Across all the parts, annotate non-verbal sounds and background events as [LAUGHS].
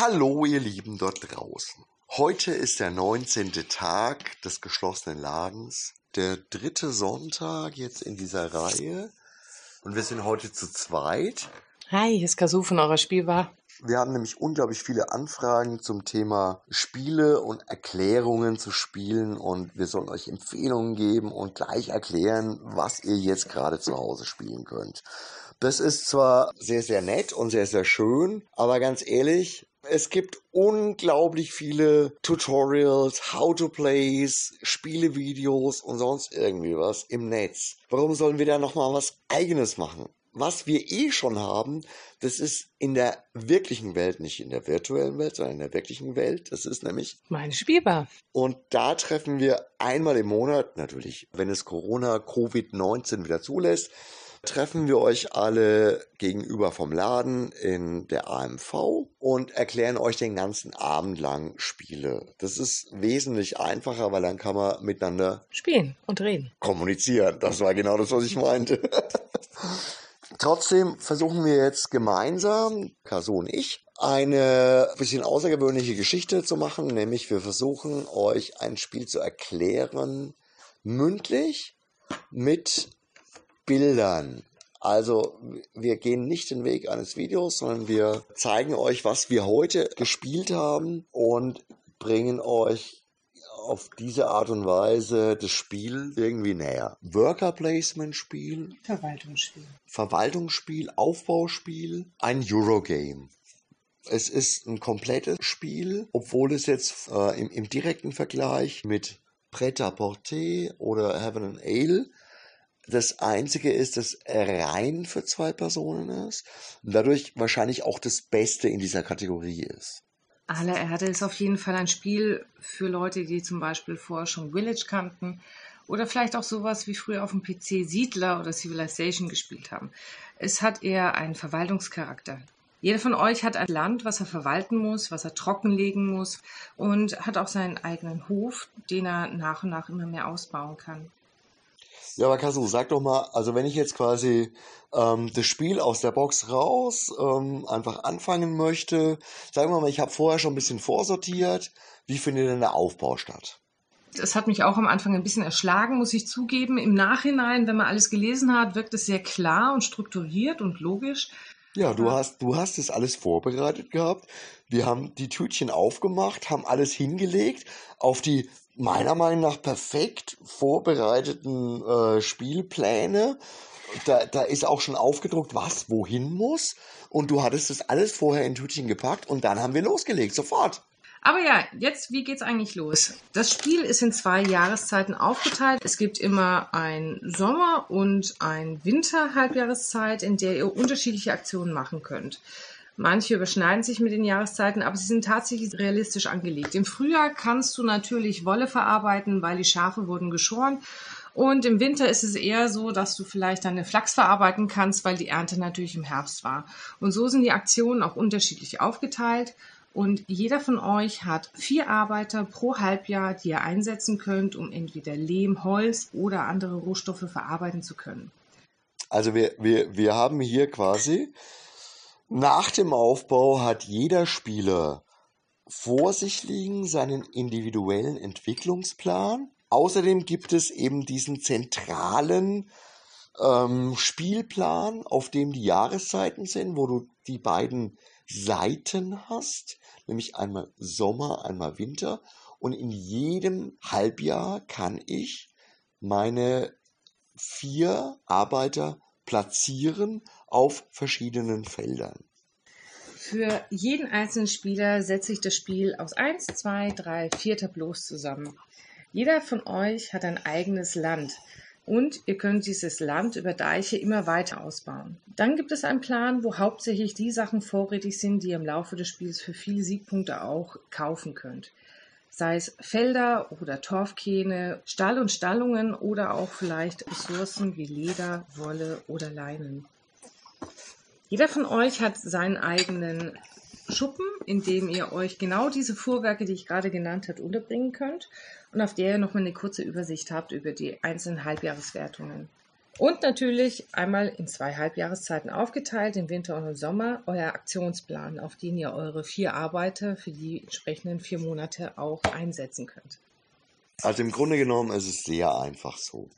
Hallo, ihr Lieben dort draußen. Heute ist der 19. Tag des geschlossenen Ladens, der dritte Sonntag jetzt in dieser Reihe. Und wir sind heute zu zweit. Hi, hier ist Kasu von eurer Spielbar. Wir haben nämlich unglaublich viele Anfragen zum Thema Spiele und Erklärungen zu Spielen und wir sollen euch Empfehlungen geben und gleich erklären, was ihr jetzt gerade zu Hause spielen könnt. Das ist zwar sehr, sehr nett und sehr, sehr schön, aber ganz ehrlich, es gibt unglaublich viele Tutorials, How-to-Plays, Spielevideos und sonst irgendwie was im Netz. Warum sollen wir da nochmal was eigenes machen? Was wir eh schon haben, das ist in der wirklichen Welt, nicht in der virtuellen Welt, sondern in der wirklichen Welt. Das ist nämlich meine Spielbar. Und da treffen wir einmal im Monat, natürlich, wenn es Corona, Covid-19 wieder zulässt, treffen wir euch alle gegenüber vom Laden in der AMV und erklären euch den ganzen Abend lang Spiele. Das ist wesentlich einfacher, weil dann kann man miteinander spielen und reden. Kommunizieren. Das war genau das, was ich meinte. [LAUGHS] Trotzdem versuchen wir jetzt gemeinsam, Kaso und ich, eine bisschen außergewöhnliche Geschichte zu machen, nämlich wir versuchen euch ein Spiel zu erklären, mündlich mit Bildern. Also wir gehen nicht den Weg eines Videos, sondern wir zeigen euch, was wir heute gespielt haben und bringen euch auf diese Art und Weise das Spiel irgendwie näher. Worker Placement Spiel. Verwaltungsspiel. Verwaltungsspiel, Aufbauspiel, ein Eurogame. Es ist ein komplettes Spiel, obwohl es jetzt äh, im, im direkten Vergleich mit Pret-à-Porter oder Heaven and Ale das einzige ist, dass rein für zwei Personen ist und dadurch wahrscheinlich auch das Beste in dieser Kategorie ist. Aller Erde ist auf jeden Fall ein Spiel für Leute, die zum Beispiel vorher schon Village kannten oder vielleicht auch sowas wie früher auf dem PC Siedler oder Civilization gespielt haben. Es hat eher einen Verwaltungscharakter. Jeder von euch hat ein Land, was er verwalten muss, was er trockenlegen muss und hat auch seinen eigenen Hof, den er nach und nach immer mehr ausbauen kann. Ja, aber Kasu, sag doch mal, also wenn ich jetzt quasi ähm, das Spiel aus der Box raus ähm, einfach anfangen möchte, sagen wir mal, ich habe vorher schon ein bisschen vorsortiert, wie findet denn der Aufbau statt? Das hat mich auch am Anfang ein bisschen erschlagen, muss ich zugeben. Im Nachhinein, wenn man alles gelesen hat, wirkt es sehr klar und strukturiert und logisch. Ja, du hast, du hast es alles vorbereitet gehabt. Wir haben die Tütchen aufgemacht, haben alles hingelegt auf die meiner Meinung nach perfekt vorbereiteten äh, Spielpläne. Da, da ist auch schon aufgedruckt, was wohin muss. Und du hattest das alles vorher in Tütchen gepackt und dann haben wir losgelegt, sofort. Aber ja, jetzt, wie geht's eigentlich los? Das Spiel ist in zwei Jahreszeiten aufgeteilt. Es gibt immer ein Sommer- und ein Winter-Halbjahreszeit, in der ihr unterschiedliche Aktionen machen könnt. Manche überschneiden sich mit den Jahreszeiten, aber sie sind tatsächlich realistisch angelegt. Im Frühjahr kannst du natürlich Wolle verarbeiten, weil die Schafe wurden geschoren. Und im Winter ist es eher so, dass du vielleicht deine Flachs verarbeiten kannst, weil die Ernte natürlich im Herbst war. Und so sind die Aktionen auch unterschiedlich aufgeteilt. Und jeder von euch hat vier Arbeiter pro Halbjahr, die ihr einsetzen könnt, um entweder Lehm, Holz oder andere Rohstoffe verarbeiten zu können. Also wir, wir, wir haben hier quasi nach dem Aufbau hat jeder Spieler vor sich liegen seinen individuellen Entwicklungsplan. Außerdem gibt es eben diesen zentralen ähm, Spielplan, auf dem die Jahreszeiten sind, wo du die beiden Seiten hast, nämlich einmal Sommer, einmal Winter. Und in jedem Halbjahr kann ich meine vier Arbeiter platzieren auf verschiedenen Feldern. Für jeden einzelnen Spieler setze ich das Spiel aus 1, 2, 3, 4 Tableaus zusammen. Jeder von euch hat ein eigenes Land und ihr könnt dieses Land über Deiche immer weiter ausbauen. Dann gibt es einen Plan, wo hauptsächlich die Sachen vorrätig sind, die ihr im Laufe des Spiels für viele Siegpunkte auch kaufen könnt sei es Felder oder Torfkähne, Stall und Stallungen oder auch vielleicht Ressourcen wie Leder, Wolle oder Leinen. Jeder von euch hat seinen eigenen Schuppen, in dem ihr euch genau diese Fuhrwerke, die ich gerade genannt habe, unterbringen könnt und auf der ihr nochmal eine kurze Übersicht habt über die einzelnen Halbjahreswertungen. Und natürlich einmal in zwei Halbjahreszeiten aufgeteilt, im Winter und im Sommer, euer Aktionsplan, auf den ihr eure vier Arbeiter für die entsprechenden vier Monate auch einsetzen könnt. Also im Grunde genommen ist es sehr einfach so.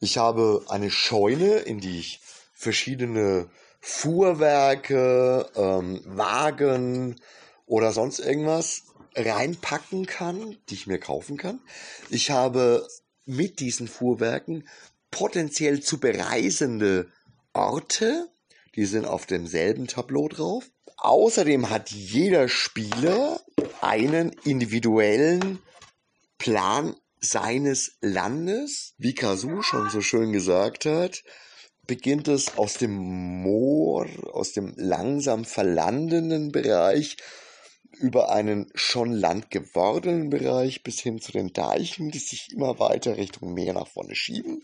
Ich habe eine Scheune, in die ich verschiedene Fuhrwerke, ähm, Wagen oder sonst irgendwas reinpacken kann, die ich mir kaufen kann. Ich habe mit diesen Fuhrwerken potenziell zu bereisende Orte, die sind auf demselben Tableau drauf. Außerdem hat jeder Spieler einen individuellen Plan seines Landes. Wie Kasu schon so schön gesagt hat, beginnt es aus dem Moor, aus dem langsam verlandenden Bereich über einen schon landgewordenen Bereich bis hin zu den Deichen, die sich immer weiter Richtung Meer nach vorne schieben.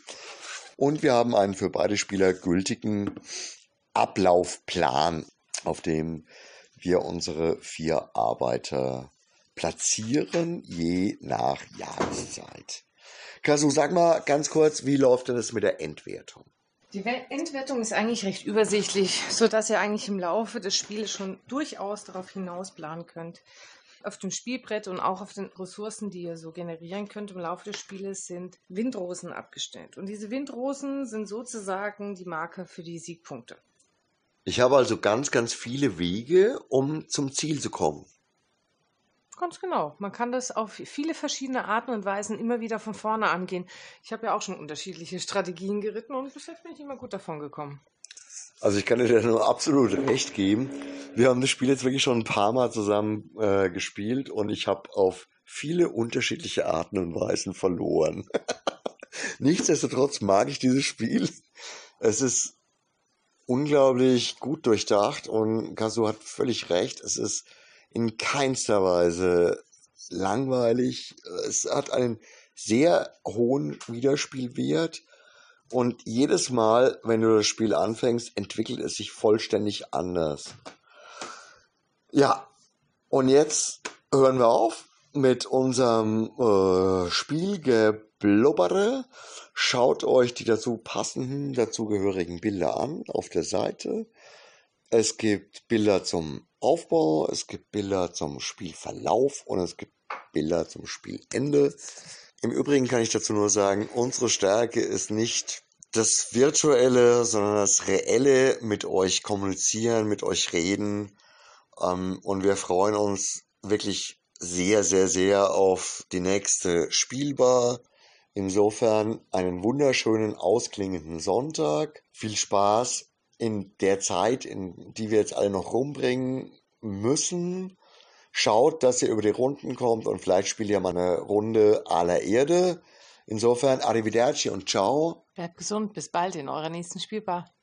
Und wir haben einen für beide Spieler gültigen Ablaufplan, auf dem wir unsere vier Arbeiter platzieren, je nach Jahreszeit. Kasu, sag mal ganz kurz, wie läuft denn das mit der Entwertung? Die Endwertung ist eigentlich recht übersichtlich, so dass ihr eigentlich im Laufe des Spiels schon durchaus darauf hinaus planen könnt. Auf dem Spielbrett und auch auf den Ressourcen, die ihr so generieren könnt im Laufe des Spieles, sind Windrosen abgestellt. Und diese Windrosen sind sozusagen die Marker für die Siegpunkte. Ich habe also ganz, ganz viele Wege, um zum Ziel zu kommen. Ganz genau. Man kann das auf viele verschiedene Arten und Weisen immer wieder von vorne angehen. Ich habe ja auch schon unterschiedliche Strategien geritten und bisher bin ich immer gut davon gekommen. Also ich kann dir da nur absolut recht geben. Wir haben das Spiel jetzt wirklich schon ein paar Mal zusammen äh, gespielt und ich habe auf viele unterschiedliche Arten und Weisen verloren. [LAUGHS] Nichtsdestotrotz mag ich dieses Spiel. Es ist unglaublich gut durchdacht und Kasu hat völlig recht. Es ist in keinster Weise langweilig. Es hat einen sehr hohen Wiederspielwert. Und jedes Mal, wenn du das Spiel anfängst, entwickelt es sich vollständig anders. Ja, und jetzt hören wir auf mit unserem äh, Spielgeblubbere. Schaut euch die dazu passenden, dazugehörigen Bilder an auf der Seite. Es gibt Bilder zum Aufbau, es gibt Bilder zum Spielverlauf und es gibt Bilder zum Spielende. Im Übrigen kann ich dazu nur sagen, unsere Stärke ist nicht das Virtuelle, sondern das Reelle mit euch kommunizieren, mit euch reden. Ähm, und wir freuen uns wirklich sehr, sehr, sehr auf die nächste Spielbar. Insofern einen wunderschönen, ausklingenden Sonntag. Viel Spaß in der Zeit, in die wir jetzt alle noch rumbringen müssen, schaut, dass ihr über die Runden kommt und vielleicht spielt ihr mal eine Runde aller Erde. Insofern, arrivederci und ciao. Bleibt gesund, bis bald in eurer nächsten Spielbar.